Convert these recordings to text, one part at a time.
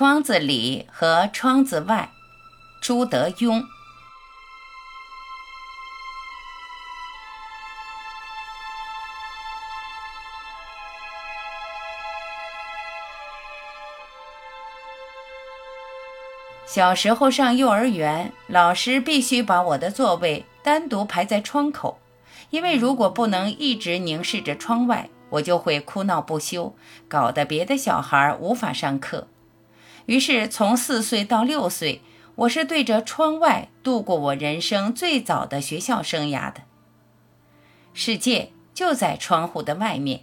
窗子里和窗子外，朱德庸。小时候上幼儿园，老师必须把我的座位单独排在窗口，因为如果不能一直凝视着窗外，我就会哭闹不休，搞得别的小孩无法上课。于是，从四岁到六岁，我是对着窗外度过我人生最早的学校生涯的。世界就在窗户的外面。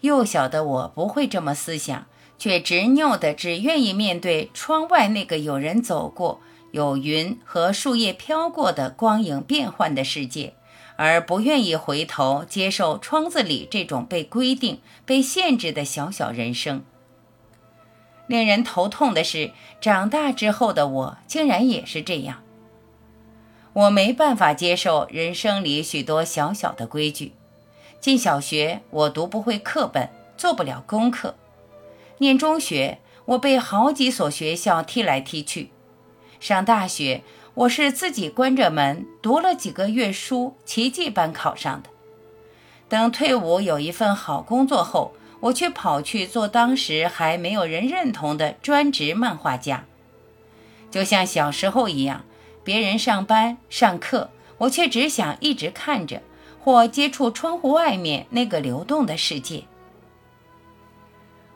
幼小的我不会这么思想。却执拗的只愿意面对窗外那个有人走过、有云和树叶飘过的光影变幻的世界，而不愿意回头接受窗子里这种被规定、被限制的小小人生。令人头痛的是，长大之后的我竟然也是这样。我没办法接受人生里许多小小的规矩。进小学，我读不会课本，做不了功课。念中学，我被好几所学校踢来踢去；上大学，我是自己关着门读了几个月书，奇迹般考上的。等退伍有一份好工作后，我却跑去做当时还没有人认同的专职漫画家。就像小时候一样，别人上班上课，我却只想一直看着或接触窗户外面那个流动的世界。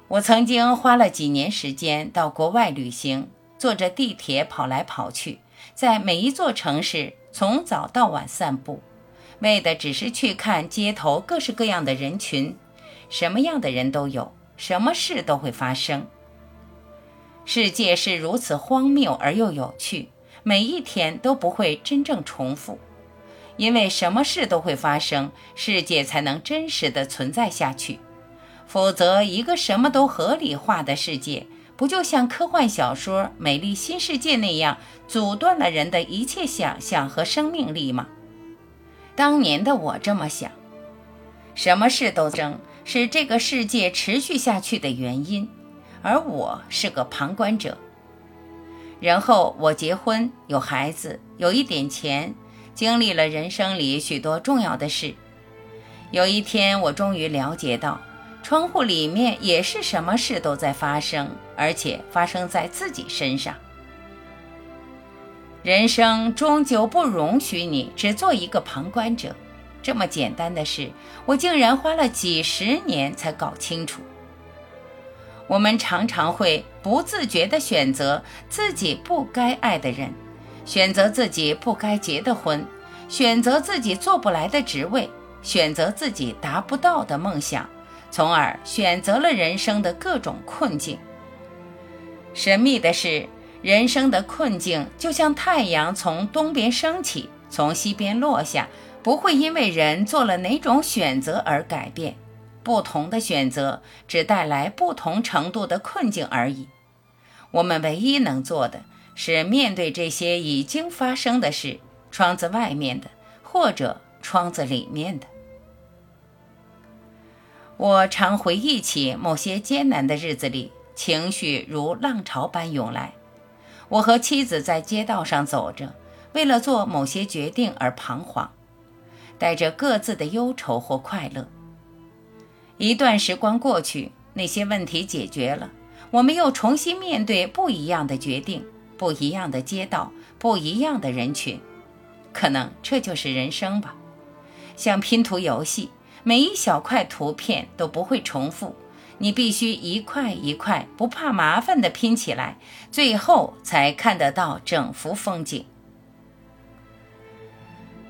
我曾经花了几年时间到国外旅行，坐着地铁跑来跑去，在每一座城市从早到晚散步，为的只是去看街头各式各样的人群，什么样的人都有，什么事都会发生。世界是如此荒谬而又有趣，每一天都不会真正重复，因为什么事都会发生，世界才能真实的存在下去。否则，一个什么都合理化的世界，不就像科幻小说《美丽新世界》那样，阻断了人的一切想象和生命力吗？当年的我这么想。什么事都争，是这个世界持续下去的原因，而我是个旁观者。然后我结婚，有孩子，有一点钱，经历了人生里许多重要的事。有一天，我终于了解到。窗户里面也是什么事都在发生，而且发生在自己身上。人生终究不容许你只做一个旁观者。这么简单的事，我竟然花了几十年才搞清楚。我们常常会不自觉地选择自己不该爱的人，选择自己不该结的婚，选择自己做不来的职位，选择自己达不到的梦想。从而选择了人生的各种困境。神秘的是，人生的困境就像太阳从东边升起，从西边落下，不会因为人做了哪种选择而改变。不同的选择只带来不同程度的困境而已。我们唯一能做的是面对这些已经发生的事，窗子外面的，或者窗子里面的。我常回忆起某些艰难的日子里，情绪如浪潮般涌来。我和妻子在街道上走着，为了做某些决定而彷徨，带着各自的忧愁或快乐。一段时光过去，那些问题解决了，我们又重新面对不一样的决定、不一样的街道、不一样的人群。可能这就是人生吧，像拼图游戏。每一小块图片都不会重复，你必须一块一块不怕麻烦地拼起来，最后才看得到整幅风景。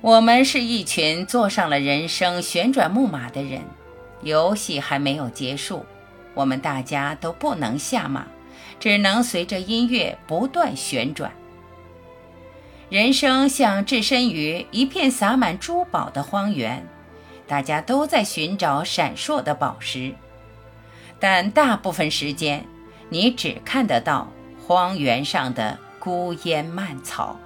我们是一群坐上了人生旋转木马的人，游戏还没有结束，我们大家都不能下马，只能随着音乐不断旋转。人生像置身于一片洒满珠宝的荒原。大家都在寻找闪烁的宝石，但大部分时间，你只看得到荒原上的孤烟蔓草。